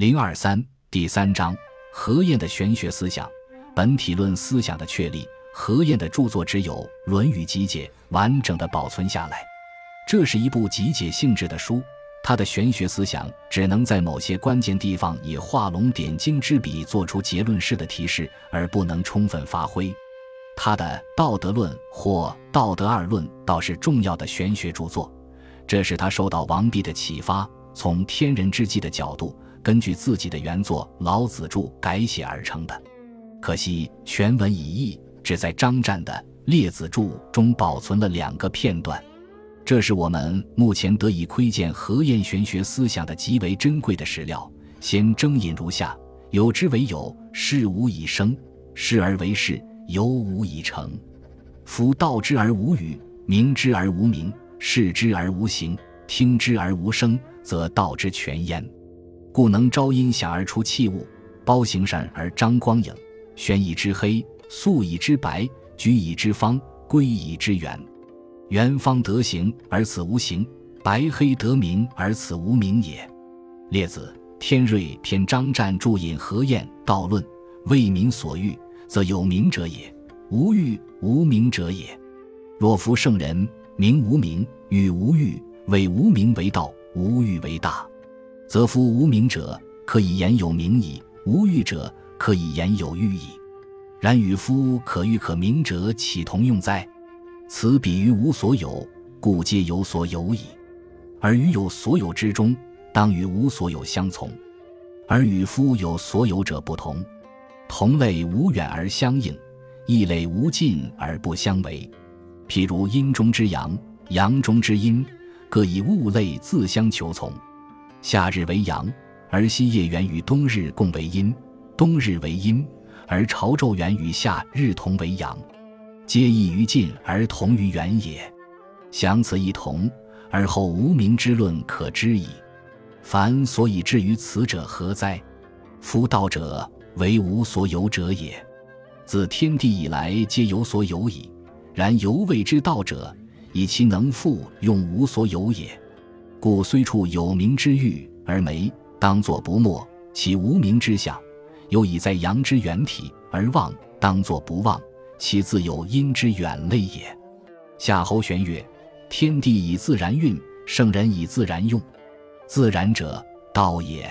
零二三第三章何晏的玄学思想，本体论思想的确立。何晏的著作只有《论语集解》完整的保存下来，这是一部集解性质的书。他的玄学思想只能在某些关键地方以画龙点睛之笔做出结论式的提示，而不能充分发挥。他的《道德论》或《道德二论》倒是重要的玄学著作，这是他受到王弼的启发，从天人之际的角度，根据自己的原作《老子注》改写而成的。可惜全文已佚，只在张湛的《列子注》中保存了两个片段。这是我们目前得以窥见何晏玄学思想的极为珍贵的史料。先征引如下：有之为有，事无以生；事而为事，有无以成。夫道之而无语，明之而无名，视之而无形，听之而无声，则道之全焉。故能招阴响而出气物，包形善而张光影，玄以之黑，素以之白，举以之方，归以之圆。圆方得形而此无形，白黑得名而此无名也。列子天瑞篇张湛注引何晏道论，为民所欲，则有名者也；无欲无名者也。若夫圣人，名无名，与无欲，谓无名为道，无欲为大，则夫无名者可以言有名矣，无欲者可以言有欲矣。然与夫可欲可名者，岂同用哉？此比于无所有，故皆有所有矣；而于有所有之中，当与无所有相从。而与夫有所有者不同，同类无远而相应，异类无近而不相违。譬如阴中之阳，阳中之阴，各以物类自相求从。夏日为阳，而夕夜圆与冬日共为阴；冬日为阴，而朝昼圆与夏日同为阳。皆异于尽而同于远也，想此一同，而后无名之论可知矣。凡所以至于此者何哉？夫道者为无所有者也。自天地以来皆有所有矣，然犹谓之道者，以其能复用无所有也。故虽处有名之域而没，当作不没；其无名之相，又以在阳之远体而忘，当作不忘。其自有阴之远类也。夏侯玄曰：“天地以自然运，圣人以自然用。自然者，道也。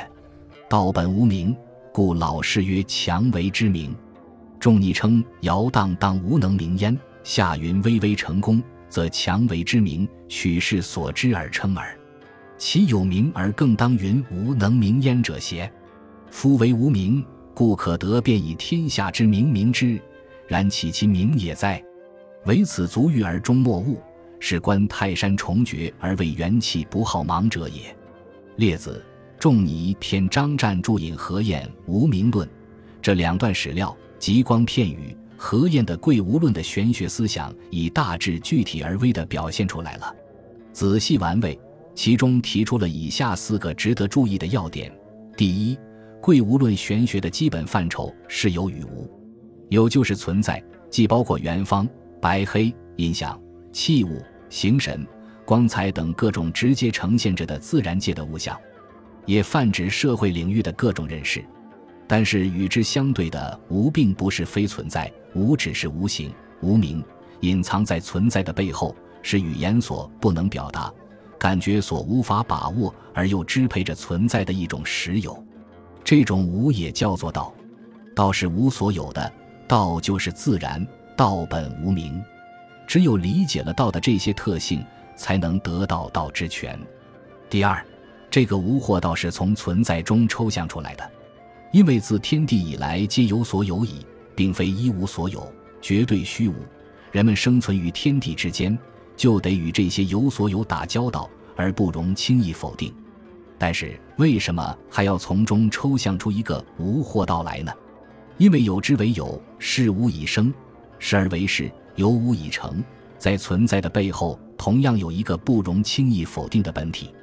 道本无名，故老氏曰：‘强为之名。’众拟称尧荡荡无能名焉。夏云巍巍成功，则强为之名，取世所知而称耳。其有名而更当云无能名焉者邪？夫为无名，故可得便以天下之名名之。”然岂其名也哉？唯此足欲而终莫悟，是观泰山重绝而为元气不好盲者也。列子仲尼篇张湛注引何晏《无名论》，这两段史料极光片语，何晏的贵无论的玄学思想已大致具体而微的表现出来了。仔细玩味，其中提出了以下四个值得注意的要点：第一，贵无论玄学的基本范畴是有与无。有就是存在，既包括圆方、白黑、音响、器物、形神、光彩等各种直接呈现着的自然界的物象，也泛指社会领域的各种认识。但是与之相对的无，并不是非存在，无只是无形、无名，隐藏在存在的背后，是语言所不能表达、感觉所无法把握而又支配着存在的一种实有。这种无也叫做道，道是无所有的。道就是自然，道本无名，只有理解了道的这些特性，才能得到道之全。第二，这个无或道是从存在中抽象出来的，因为自天地以来皆有所有矣，并非一无所有，绝对虚无。人们生存于天地之间，就得与这些有所有打交道，而不容轻易否定。但是，为什么还要从中抽象出一个无货道来呢？因为有之为有，事无以生；事而为事，有无以成。在存在的背后，同样有一个不容轻易否定的本体。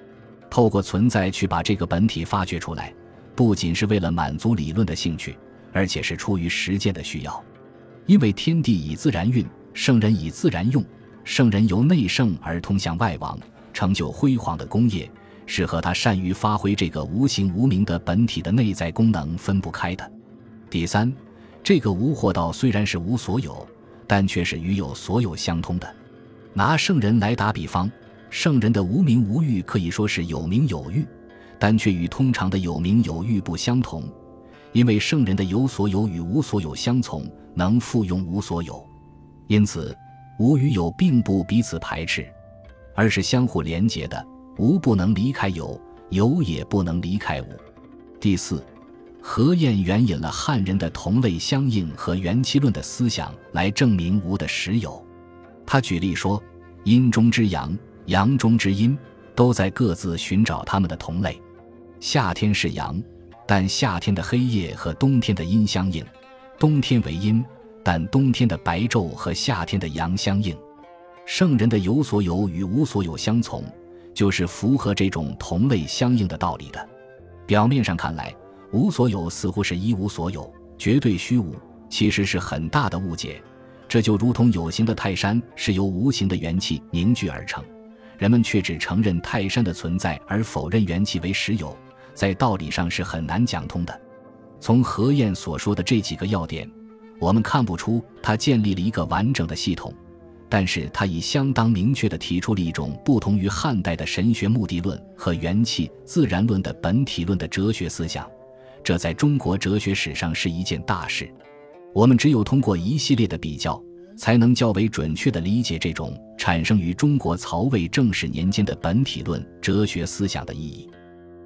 透过存在去把这个本体发掘出来，不仅是为了满足理论的兴趣，而且是出于实践的需要。因为天地以自然运，圣人以自然用。圣人由内圣而通向外王，成就辉煌的功业，是和他善于发挥这个无形无名的本体的内在功能分不开的。第三，这个无惑道虽然是无所有，但却是与有所有相通的。拿圣人来打比方，圣人的无名无欲可以说是有名有欲，但却与通常的有名有欲不相同，因为圣人的有所有与无所有相从，能复用无所有，因此无与有并不彼此排斥，而是相互连结的。无不能离开有，有也不能离开无。第四，何晏援引了汉人的同类相应和元气论的思想来证明无的实有。他举例说，阴中之阳，阳中之阴，都在各自寻找他们的同类。夏天是阳，但夏天的黑夜和冬天的阴相应；冬天为阴，但冬天的白昼和夏天的阳相应。圣人的有所有与无所有相从。就是符合这种同类相应的道理的。表面上看来，无所有似乎是一无所有，绝对虚无，其实是很大的误解。这就如同有形的泰山是由无形的元气凝聚而成，人们却只承认泰山的存在，而否认元气为实有，在道理上是很难讲通的。从何晏所说的这几个要点，我们看不出他建立了一个完整的系统。但是他已相当明确地提出了一种不同于汉代的神学目的论和元气自然论的本体论的哲学思想，这在中国哲学史上是一件大事。我们只有通过一系列的比较，才能较为准确地理解这种产生于中国曹魏正始年间的本体论哲学思想的意义。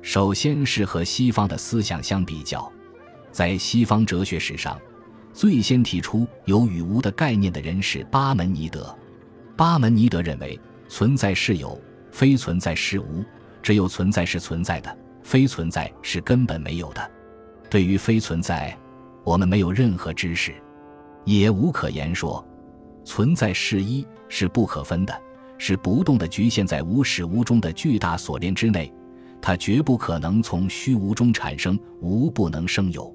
首先是和西方的思想相比较，在西方哲学史上。最先提出有与无的概念的人是巴门尼德。巴门尼德认为，存在是有，非存在是无；只有存在是存在的，非存在是根本没有的。对于非存在，我们没有任何知识，也无可言说。存在是一，是不可分的，是不动的，局限在无始无终的巨大锁链之内，它绝不可能从虚无中产生，无不能生有。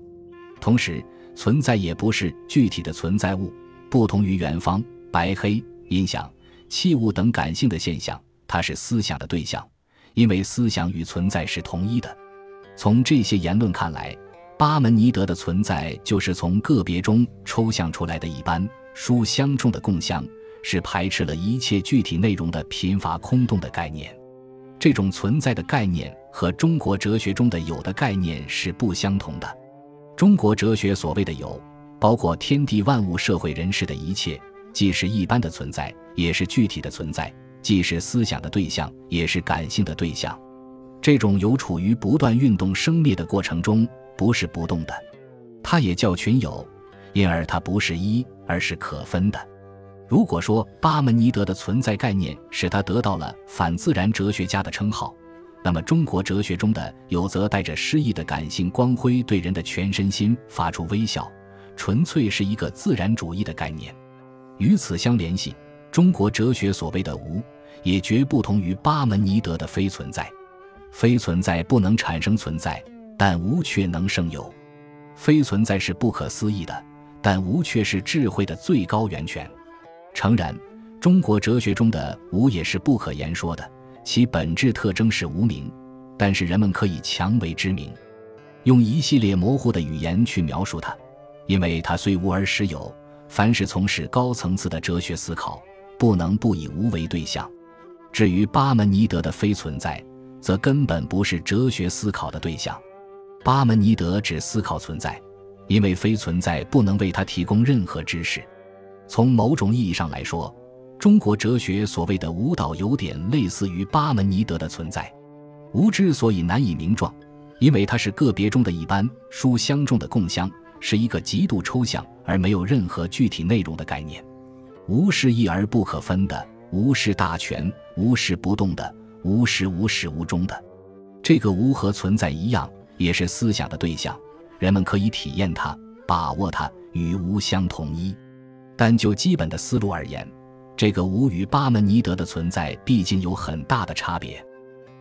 同时，存在也不是具体的存在物，不同于远方、白黑、音响、器物等感性的现象，它是思想的对象，因为思想与存在是同一的。从这些言论看来，巴门尼德的存在就是从个别中抽象出来的一般书相中的共相，是排斥了一切具体内容的贫乏空洞的概念。这种存在的概念和中国哲学中的有的概念是不相同的。中国哲学所谓的有，包括天地万物、社会人士的一切，既是一般的存在，也是具体的存在；既是思想的对象，也是感性的对象。这种有处于不断运动生灭的过程中，不是不动的。它也叫群有，因而它不是一，而是可分的。如果说巴门尼德的存在概念使他得到了反自然哲学家的称号。那么，中国哲学中的有，则带着诗意的感性光辉，对人的全身心发出微笑，纯粹是一个自然主义的概念。与此相联系，中国哲学所谓的无，也绝不同于巴门尼德的非存在。非存在不能产生存在，但无却能生有；非存在是不可思议的，但无却是智慧的最高源泉。诚然，中国哲学中的无也是不可言说的。其本质特征是无名，但是人们可以强为之名，用一系列模糊的语言去描述它，因为它虽无而实有。凡是从事高层次的哲学思考，不能不以无为对象。至于巴门尼德的非存在，则根本不是哲学思考的对象。巴门尼德只思考存在，因为非存在不能为他提供任何知识。从某种意义上来说。中国哲学所谓的无导有点类似于巴门尼德的存在。无之所以难以名状，因为它是个别中的一般书相中的共相，是一个极度抽象而没有任何具体内容的概念。无是一而不可分的，无是大全，无是不动的，无是无始无终的。这个无和存在一样，也是思想的对象，人们可以体验它，把握它，与无相统一。但就基本的思路而言，这个无与巴门尼德的存在毕竟有很大的差别。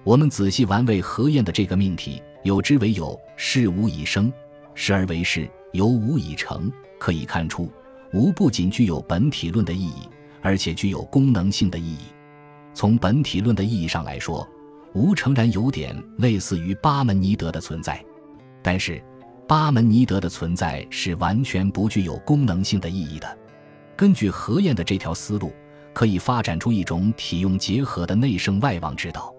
我们仔细玩味何晏的这个命题：有之为有，事无以生；时而为事，有无以成。可以看出，无不仅具有本体论的意义，而且具有功能性的意义。从本体论的意义上来说，无诚然有点类似于巴门尼德的存在，但是巴门尼德的存在是完全不具有功能性的意义的。根据何晏的这条思路，可以发展出一种体用结合的内圣外王之道；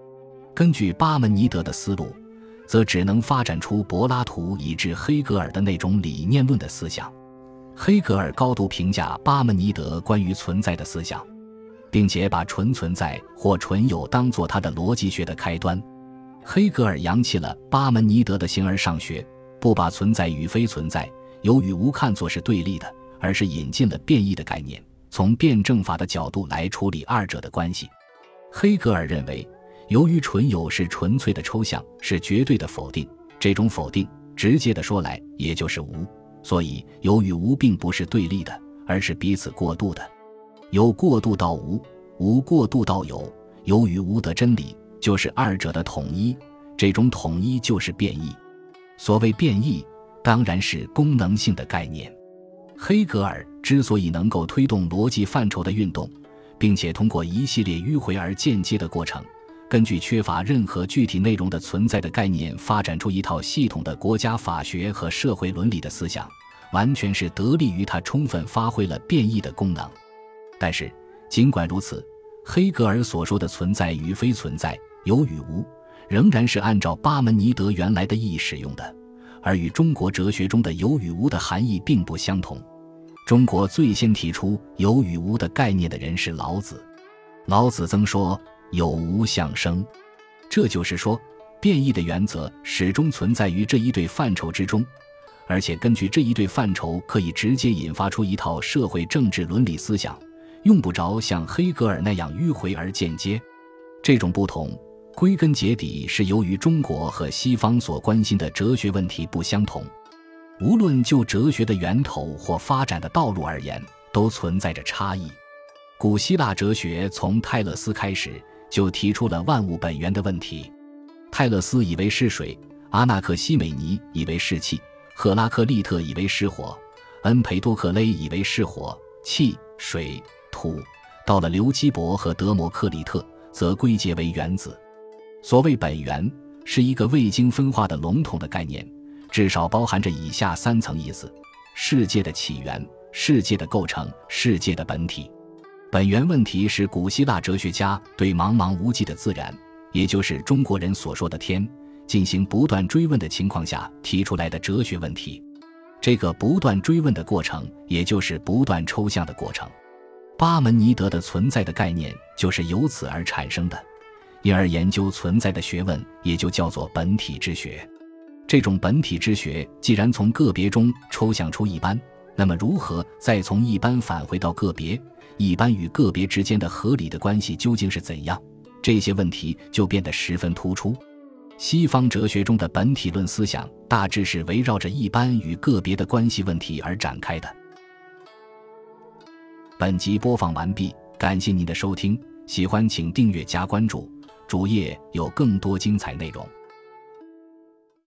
根据巴门尼德的思路，则只能发展出柏拉图以至黑格尔的那种理念论的思想。黑格尔高度评价巴门尼德关于存在的思想，并且把纯存在或纯有当做他的逻辑学的开端。黑格尔扬弃了巴门尼德的形而上学，不把存在与非存在、有与无看作是对立的，而是引进了变异的概念，从辩证法的角度来处理二者的关系。黑格尔认为，由于纯有是纯粹的抽象，是绝对的否定，这种否定，直接的说来，也就是无。所以，有与无并不是对立的，而是彼此过渡的。有过渡到无，无过渡到有，有与无的真理就是二者的统一。这种统一就是变异。所谓变异，当然是功能性的概念。黑格尔之所以能够推动逻辑范畴的运动，并且通过一系列迂回而间接的过程，根据缺乏任何具体内容的存在的概念，发展出一套系统的国家法学和社会伦理的思想，完全是得力于他充分发挥了变异的功能。但是，尽管如此，黑格尔所说的存在与非存在、有与无，仍然是按照巴门尼德原来的意义使用的，而与中国哲学中的有与无的含义并不相同。中国最先提出有与无的概念的人是老子。老子曾说。有无相生，这就是说，变异的原则始终存在于这一对范畴之中，而且根据这一对范畴，可以直接引发出一套社会政治伦理思想，用不着像黑格尔那样迂回而间接。这种不同，归根结底是由于中国和西方所关心的哲学问题不相同。无论就哲学的源头或发展的道路而言，都存在着差异。古希腊哲学从泰勒斯开始。就提出了万物本源的问题。泰勒斯以为是水，阿纳克西美尼以为是气，赫拉克利特以为是火，恩培多克勒以为是火、气、水、土。到了刘基伯和德谟克里特，则归结为原子。所谓本源，是一个未经分化的笼统的概念，至少包含着以下三层意思：世界的起源、世界的构成、世界的本体。本源问题是古希腊哲学家对茫茫无际的自然，也就是中国人所说的天，进行不断追问的情况下提出来的哲学问题。这个不断追问的过程，也就是不断抽象的过程。巴门尼德的存在的概念就是由此而产生的，因而研究存在的学问也就叫做本体之学。这种本体之学既然从个别中抽象出一般，那么如何再从一般返回到个别？一般与个别之间的合理的关系究竟是怎样？这些问题就变得十分突出。西方哲学中的本体论思想大致是围绕着一般与个别的关系问题而展开的。本集播放完毕，感谢您的收听，喜欢请订阅加关注，主页有更多精彩内容。